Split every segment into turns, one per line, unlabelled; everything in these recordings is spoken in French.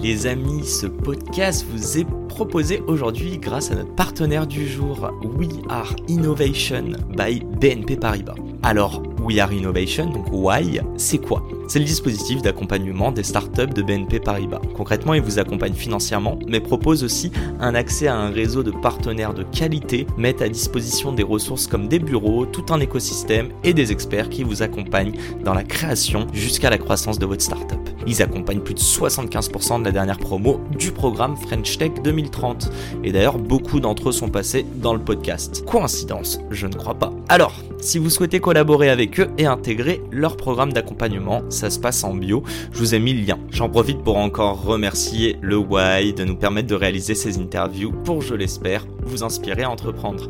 Les amis, ce podcast vous est proposé aujourd'hui grâce à notre partenaire du jour, We Are Innovation by BNP Paribas. Alors, We Are Innovation, donc Why, c'est quoi? C'est le dispositif d'accompagnement des startups de BNP Paribas. Concrètement, il vous accompagne financièrement, mais propose aussi un accès à un réseau de partenaires de qualité, met à disposition des ressources comme des bureaux, tout un écosystème et des experts qui vous accompagnent dans la création jusqu'à la croissance de votre startup. Ils accompagnent plus de 75% de la dernière promo du programme French Tech 2030. Et d'ailleurs, beaucoup d'entre eux sont passés dans le podcast. Coïncidence Je ne crois pas. Alors, si vous souhaitez collaborer avec eux et intégrer leur programme d'accompagnement, ça se passe en bio. Je vous ai mis le lien. J'en profite pour encore remercier le Why de nous permettre de réaliser ces interviews pour, je l'espère, vous inspirer à entreprendre.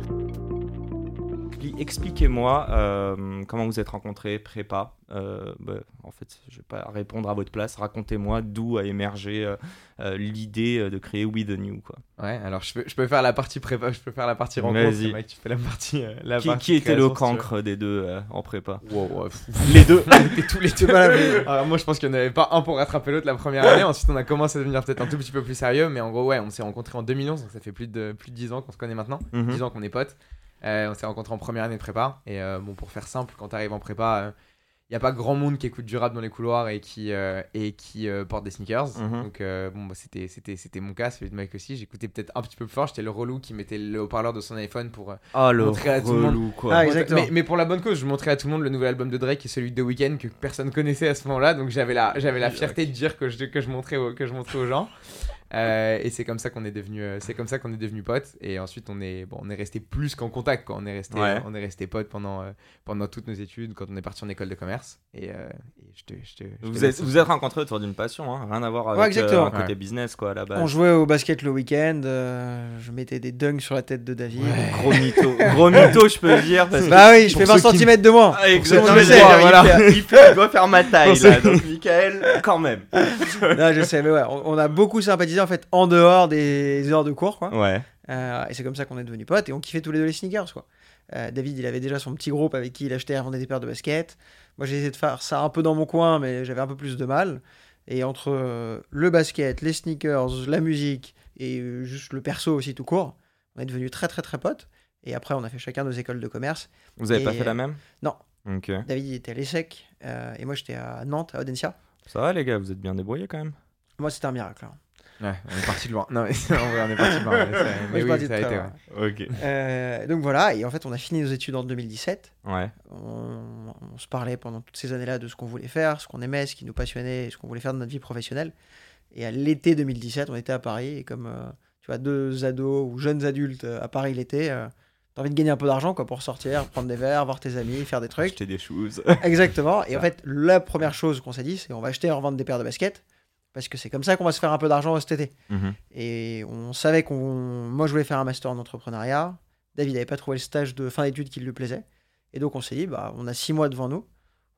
Expliquez-moi euh, comment vous êtes rencontrés, prépa. Euh, bah, en fait, je vais pas répondre à votre place. Racontez-moi d'où a émergé euh, l'idée de créer We the New. Quoi.
Ouais, alors je peux, je peux faire la partie prépa, je peux faire la partie rencontre. Mec, tu fais la partie. la
qui,
partie
qui était le cancre des deux en prépa?
Wow, ouais.
Les deux.
Tous les deux. Alors, moi, je pense qu'il n'y en avait pas un pour rattraper l'autre la première année. Ensuite, on a commencé à devenir peut-être un tout petit peu plus sérieux. Mais en gros, ouais, on s'est rencontrés en 2011, donc ça fait plus de, plus de 10 ans qu'on se connaît maintenant.
Mhm.
10 ans qu'on est potes. Euh, on s'est rencontrés en première année de prépa. Et euh, bon, pour faire simple, quand tu arrives en prépa, il n'y a pas grand monde qui écoute du rap dans les couloirs et qui, euh, et qui euh, porte des sneakers.
Mhm.
Donc, euh, bon, bah, c'était, c'était, c'était mon cas, celui de Mike aussi. J'écoutais peut-être un petit peu plus fort. J'étais le relou qui mettait le haut-parleur de son iPhone pour. euh,
Oh le
Montrer à tout le monde.
quoi.
Ah.
Mais, mais pour la bonne cause, je montrais à tout le monde le nouvel album de Drake et celui de The Weeknd que personne connaissait à ce moment-là. Donc j'avais la, j'avais la fierté de dire que je, que je, montrais, aux, que je montrais aux gens. Euh, et c'est comme ça qu'on est devenu, euh, c'est comme ça qu'on est devenu potes. Et ensuite on est, bon, on est resté plus qu'en contact. Quoi. On est resté,
Ouais.
on est resté potes pendant, euh, pendant toutes nos études quand on est parti en école de commerce. Et, euh, et je te, je te, je
Vous êtes, vous êtes rencontrés autour d'une passion, hein, rien à voir avec
exactement.
euh, un côté
Ouais.
business quoi à la
On jouait au basket le week-end, euh, je mettais des dunks sur la tête de David.
Ouais.
Gros mytho, gros mytho je peux le dire parce que
Bah oui, je fais 20
ceux qui-
cm de moins.
Ah, exactement, je sais, il,
voilà.
fait- il fait- il doit faire ma taille là, donc Michael quand même.
Non, je sais, mais ouais, on, on a beaucoup sympathisé en fait en dehors des heures de cours, quoi.
Ouais.
Euh, et c'est comme ça qu'on est devenus potes et on kiffait tous les deux les sneakers, quoi. Euh, David, il avait déjà son petit groupe avec qui il achetait et revendait des paires de baskets. Moi, j'ai essayé de faire ça un peu dans mon coin, mais j'avais un peu plus de mal. Et entre euh, le basket, les sneakers, la musique et juste le perso aussi tout court, on est devenus très très très potes. Et après, on a fait chacun nos écoles de commerce.
Vous avez
Et,
pas fait la même?
Non. David, il était à l'ESSEC et moi, j'étais à Nantes, à Audencia.
Ça va les gars, vous êtes bien débrouillés quand même.
Moi, c'était un miracle. hein.
Ouais, on est parti de loin. Non, mais en vrai, on est parti de loin. mais ça- oui, ça a été. ouais.
Euh, donc voilà, et en fait, on a fini nos études en 2017.
Ouais.
On, on se parlait pendant toutes ces années-là de ce qu'on voulait faire, ce qu'on aimait, ce qui nous passionnait, ce qu'on voulait faire de notre vie professionnelle. Et à l'été 2017, on était à Paris, et comme euh, tu vois, deux ados ou jeunes adultes euh, à Paris l'été, euh, t'as envie de gagner un peu d'argent quoi, pour sortir, prendre des verres, voir tes amis, faire des trucs.
Acheter des choses.
Exactement. Et en fait, la première chose qu'on s'est dit, c'est on va acheter et revendre des paires de baskets, parce que c'est comme ça qu'on va se faire un peu d'argent cet été.
Mhm.
Et on savait qu'on. Moi, je voulais faire un master en entrepreneuriat. David n'avait pas trouvé le stage de fin d'études qui lui plaisait. Et donc, on s'est dit, bah, on a six mois devant nous.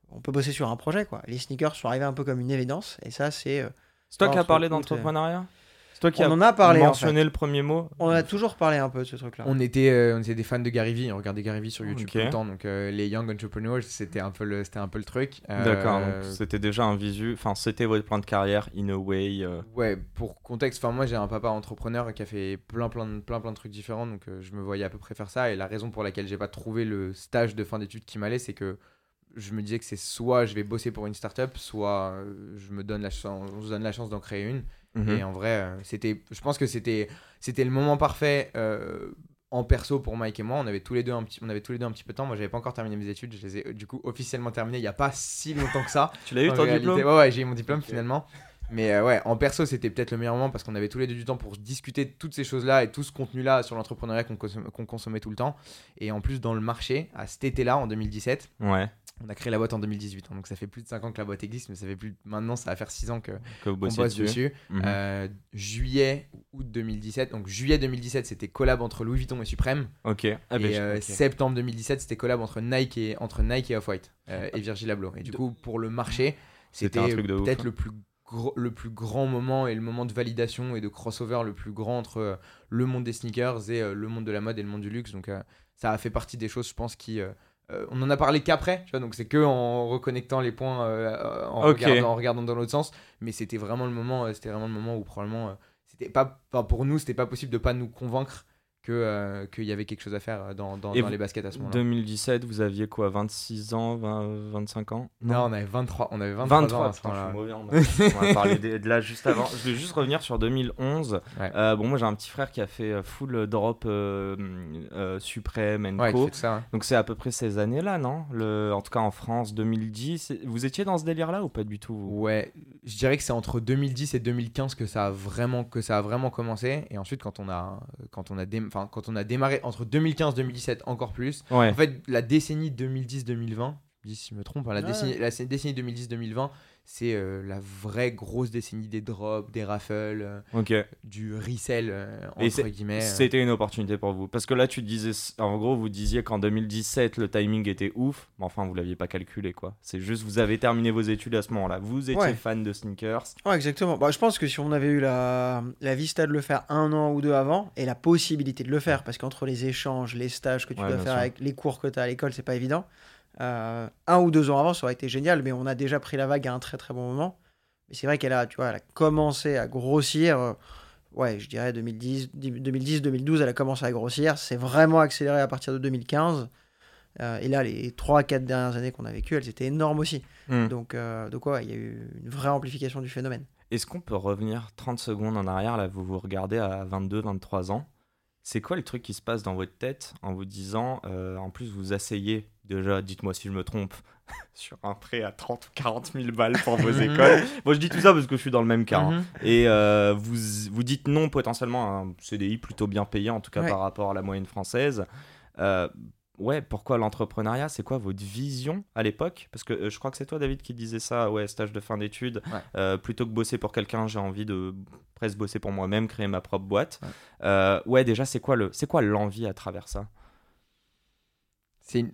On peut bosser sur un projet, quoi. Les sneakers sont arrivés un peu comme une évidence. Et ça, c'est. euh,
C'est toi qui as parlé d'entrepreneuriat? C'est toi qui
On
as
en a parlé, en
mentionné le premier mot
On a toujours parlé un peu de ce truc-là.
On était, euh, on était des fans de Gary Vee, on regardait Gary Vee sur YouTube tout le temps, donc euh, les Young Entrepreneurs, c'était un peu le, c'était un peu le truc. Euh,
D'accord, c'était déjà un visu, enfin c'était votre plan de carrière in a way. euh,
Ouais, pour contexte, enfin moi j'ai un papa entrepreneur qui a fait plein plein de, plein plein de trucs différents, donc euh, je me voyais à peu près faire ça. Et la raison pour laquelle j'ai pas trouvé le stage de fin d'études qui m'allait, c'est que je me disais que c'est soit je vais bosser pour une startup, soit je me donne la chance, on se donne la chance d'en créer une.
Mhm.
Et en vrai, euh, c'était, je pense que c'était, c'était le moment parfait euh, en perso pour Mike et moi. On avait tous les deux un petit, on avait tous les deux un petit peu de temps. Moi, j'avais pas encore terminé mes études. Je les ai du coup officiellement terminées il y a pas si longtemps que ça.
Tu l'as eu ton
réalité.
diplôme
Ouais, ouais, j'ai eu mon diplôme finalement. Mais euh, ouais, en perso, c'était peut-être le meilleur moment parce qu'on avait tous les deux du temps pour discuter de toutes ces choses-là et tout ce contenu-là sur l'entrepreneuriat qu'on consommait, qu'on consommait tout le temps. Et en plus, dans le marché, à cet été-là, en 2017,
Ouais.
On a créé la boîte en 2018. hein. donc ça fait plus de 5 ans que la boîte existe, mais ça fait plus. Maintenant, ça va faire 6 ans que,
bossiez
bosse
dessus.
dessus.
Mhm.
Euh, juillet, août 2017. Donc juillet 2017, c'était collab entre Louis Vuitton et Supreme.
Ok. Ah, ben,
et
je-
euh, septembre 2017, c'était collab entre Nike et, entre Nike et Off-White euh, et Virgil Abloh. Et du coup, pour le marché,
C'était
peut-être
hein.
le plus le plus grand moment et le moment de validation et de crossover le plus grand entre euh, le monde des sneakers et euh, le monde de la mode et le monde du luxe. Donc euh, ça a fait partie des choses, je pense, qui euh, euh, on en a parlé qu'après, tu vois, donc c'est que en reconnectant les points, euh, en, regardant, en regardant dans l'autre sens. Mais c'était vraiment le moment, euh, c'était vraiment le moment où probablement, euh, c'était pas, pour nous, c'était pas possible de pas nous convaincre que euh, qu'il y avait quelque chose à faire euh, dans, dans,
Et
dans
vous-
les baskets à ce moment-là.
2017, vous aviez quoi 26 ans 20, 25 ans?
Non, on avait 23, on avait 23,
23,
ans à ce
putain, je suis mauvais. On va parler de, de là juste avant. Je vais juste revenir sur 2011.
Ouais.
Euh, bon, moi j'ai un petit frère qui a fait full drop euh, Supreme and
Ouais,
Co.
ça.
Donc c'est à peu près ces années-là, non? Le, En tout cas en France, 2010. Vous étiez dans ce délire-là ou pas du tout vous?
Ouais, je dirais que c'est entre 2010 et 2015 que ça a vraiment que ça a vraiment commencé et ensuite quand on a quand on a dé- enfin, quand on a démarré entre 2015 2017 encore plus.
Ouais.
En fait, la décennie 2010 2020, je dis si je me trompe, hein, la
Ouais.
décennie la c- décennie 2010 2020, c'est euh, la vraie grosse décennie des drops, des raffles, euh,
Ok.
du resell euh, entre guillemets.
C'était une opportunité pour vous. Parce que là, tu disais, en gros, vous disiez qu'en 2017, le timing était ouf. Mais enfin, vous l'aviez pas calculé, quoi. C'est juste, vous avez terminé vos études à ce moment-là. Vous étiez
Ouais.
fan de sneakers.
Ouais, exactement. Bah, je pense que si on avait eu la, la vista de le faire un an ou deux avant et la possibilité de le faire, parce qu'entre les échanges, les stages que tu
Ouais,
dois faire
sûr.
avec les cours que tu as à l'école, c'est pas évident. Euh, un ou deux ans avant, ça aurait été génial, mais on a déjà pris la vague à un très très bon moment. Mais c'est vrai qu'elle a, tu vois, elle a commencé à grossir. euh, ouais, je dirais 2010, 2010, 2012, elle a commencé à grossir. C'est vraiment accéléré à partir de 2015. Euh, et là, les 3-4 dernières années qu'on a vécues, elles étaient énormes aussi.
Hmm.
Donc, donc ouais, il y a eu une vraie amplification du phénomène.
Est-ce qu'on peut revenir 30 secondes en arrière? Là, vous vous regardez à 22, 23 ans. C'est quoi le truc qui se passe dans votre tête en vous disant, euh, en plus, vous asseyez, déjà, dites-moi si je me trompe, sur un prêt à 30 ou 40 000 balles pour vos
Mhm.
écoles Bon, je dis tout ça parce que je suis dans le même cas. hein.
Mhm.
Et euh, vous, vous dites non potentiellement à un CDI plutôt bien payé, en tout cas
Ouais.
par rapport à la moyenne française. Euh, ouais, pourquoi l'entrepreneuriat? C'est quoi votre vision à l'époque? Parce que euh, je crois que c'est toi, David, qui disait ça, ouais, stage de fin d'études.
Ouais.
Euh, plutôt que bosser pour quelqu'un, j'ai envie de presque bosser pour moi-même, créer ma propre boîte.
Ouais.
Ouais, déjà, c'est quoi le, c'est quoi l'envie à travers ça?
C'est une...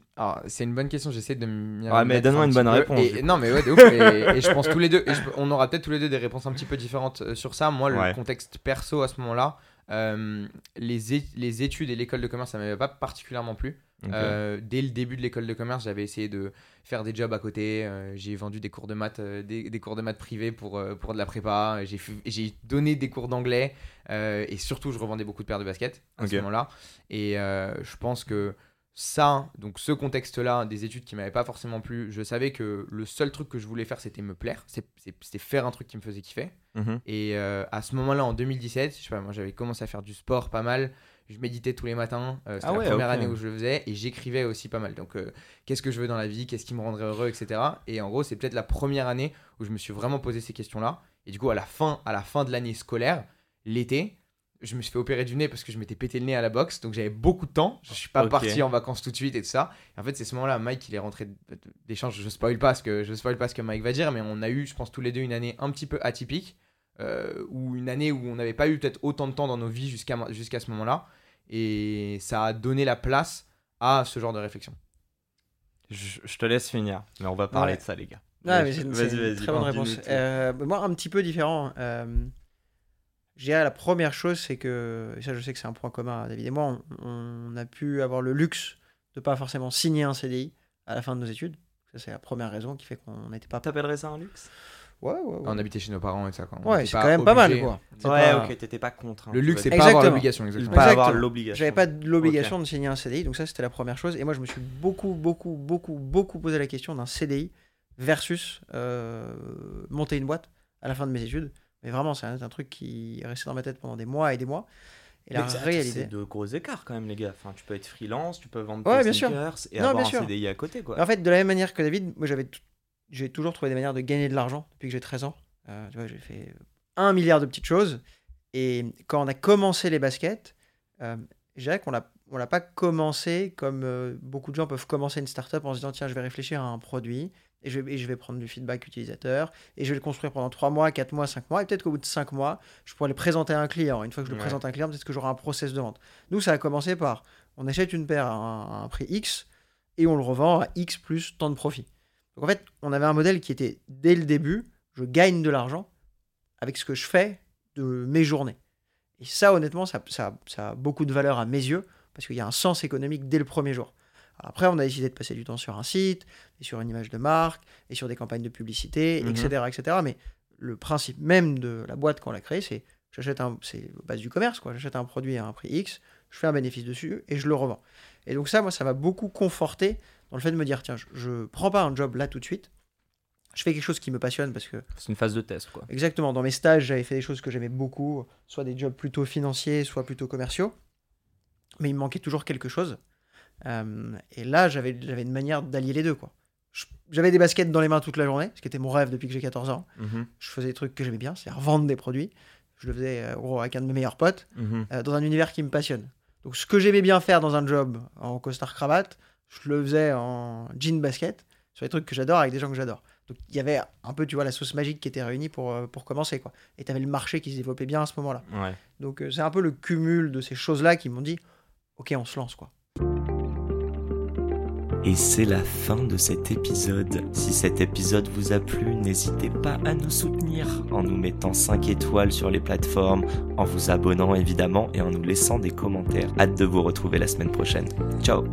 c'est une bonne question, j'essaie de m'y
Ouais, mais donne-moi
un
une bonne
peu.
réponse,
Et- non, mais ouais, de ouf. et, et je pense tous les deux, et je- on aura peut-être tous les deux des réponses un petit peu différentes euh, sur ça. Moi, le
Ouais.
contexte perso à ce moment-là, euh, les, les études et l'école de commerce, ça m'avait pas particulièrement plu. Euh, dès le début de l'école de commerce, j'avais essayé de faire des jobs à côté. euh, j'ai vendu des cours de maths, euh, des, des cours de maths privés pour, pour de la prépa. J'ai, donné des cours d'anglais et surtout, je revendais beaucoup de paires de baskets à ce moment-là. Et je pense que ça, donc ce contexte-là, des études qui m'avaient pas forcément plu, je savais que le seul truc que je voulais faire, c'était me plaire, c'était faire un truc qui me faisait kiffer.
Mhm.
Et euh, à ce moment-là, en 2017, je sais pas, moi j'avais commencé à faire du sport pas mal. Je méditais tous les matins. euh, C'était
Ah
la première année où je le faisais. Et j'écrivais aussi pas mal. Donc, euh, qu'est-ce que je veux dans la vie? Qu'est-ce qui me rendrait heureux? Etc. Et en gros, c'est peut-être la première année où je me suis vraiment posé ces questions-là. Et du coup, à la fin, à la fin de l'année scolaire, l'été, je me suis fait opérer du nez parce que je m'étais pété le nez à la boxe. Donc, j'avais beaucoup de temps. Je suis pas parti en vacances tout de suite et tout ça. Et en fait, c'est ce moment-là, Mike, il est rentré d'échange. Je spoil pas ce que je spoil pas ce que Mike va dire, mais on a eu, je pense, tous les deux une année un petit peu atypique euh, ou une année où on n'avait pas eu peut-être autant de temps dans nos vies jusqu'à jusqu'à ce moment-là. Et ça a donné la place à ce genre de réflexion.
Je, je te laisse finir, mais on va parler
Ouais.
de ça, les gars.
Mais c'est une,
Vas-y,
c'est une
vas-y,
très bonne réponse. Euh, moi, un petit peu différent. Euh, je dirais la première chose, c'est que, et ça je sais que c'est un point commun à David et moi, on, on a pu avoir le luxe de pas forcément signer un CDI à la fin de nos études. Ça, c'est la première raison qui fait qu'on n'était pas.
T'appellerais ça un luxe?
Ouais, ouais, ouais.
On habitait chez nos parents et ça. Quoi. On
Ouais, c'est quand même pas mal, quoi.
Ouais,
pas-
ok, t'étais pas contraint.
Le luxe, c'est pas avoir l'obligation, exactement.
pas avoir
Exactement.
l'obligation.
J'avais pas l'obligation de signer un CDI, donc ça c'était la première chose. Et moi je me suis beaucoup, beaucoup, beaucoup, beaucoup posé la question d'un CDI versus euh, monter une boîte à la fin de mes études. Mais vraiment, c'est un, un truc qui est resté dans ma tête pendant des mois et des mois. Et la réalité.
C'est de gros écarts quand même, les gars. Enfin, tu peux être freelance, tu peux vendre
Ouais,
tes
bien sûr.
sneakers et
Non,
avoir
bien
un
sûr.
CDI à côté, quoi.
En fait, de la même manière que David, moi j'avais j'ai toujours trouvé des manières de gagner de l'argent depuis que j'ai 13 ans. Euh, tu vois, j'ai fait un milliard de petites choses. Et quand on a commencé les baskets, euh, je dirais qu'on l'a on l'a pas commencé comme euh, beaucoup de gens peuvent commencer une startup en se disant tiens je vais réfléchir à un produit et je, vais- et je vais prendre du feedback utilisateur et je vais le construire pendant 3 mois, 4 mois, 5 mois et peut-être qu'au bout de 5 mois je pourrais le présenter à un client. Une fois que je le
Ouais.
présente à un client, peut-être que j'aurai un process de vente. Nous ça a commencé par on achète une paire à un, à un prix X et on le revend à X plus tant de profit. Donc en fait on avait un modèle qui était dès le début je gagne de l'argent avec ce que je fais de mes journées. Et ça, honnêtement, ça, ça- ça a beaucoup de valeur à mes yeux, parce qu'il y a un sens économique dès le premier jour. Alors après, on a décidé de passer du temps sur un site, et sur une image de marque, et sur des campagnes de publicité,
Mhm.
etc., etc. Mais le principe même de la boîte quand on l'a créée, c'est j'achète un, c'est base du commerce, quoi. J'achète un produit à un prix X, je fais un bénéfice dessus et je le revends. Et donc ça, moi, ça m'a beaucoup conforté dans le fait de me dire tiens, je, je prends pas un job là tout de suite. Je fais quelque chose qui me passionne parce que
C'est une phase de test, quoi.
Exactement. Dans mes stages, j'avais fait des choses que j'aimais beaucoup, soit des jobs plutôt financiers, soit plutôt commerciaux. Mais il me manquait toujours quelque chose. Euh, et là, j'avais j'avais une manière d'allier les deux. quoi. J'avais des baskets dans les mains toute la journée, ce qui était mon rêve depuis que j'ai 14 ans.
Mhm,
Je faisais des trucs que j'aimais bien, c'est-à-dire vendre des produits. Je le faisais euh, gros, avec un de mes meilleurs potes,
mhm.
euh, dans un univers qui me passionne. Donc ce que j'aimais bien faire dans un job en costard cravate, je le faisais en jean basket, sur des trucs que j'adore avec des gens que j'adore. Donc il y avait un peu, tu vois, la sauce magique qui était réunie pour, euh, pour commencer. quoi. Et tu avais le marché qui se développait bien à ce moment-là.
Ouais.
Donc euh, c'est un peu le cumul de ces choses-là qui m'ont dit, ok, on se lance. quoi.
Et c'est la fin de cet épisode. Si cet épisode vous a plu, n'hésitez pas à nous soutenir en nous mettant 5 étoiles sur les plateformes, en vous abonnant évidemment et en nous laissant des commentaires. Hâte de vous retrouver la semaine prochaine. Ciao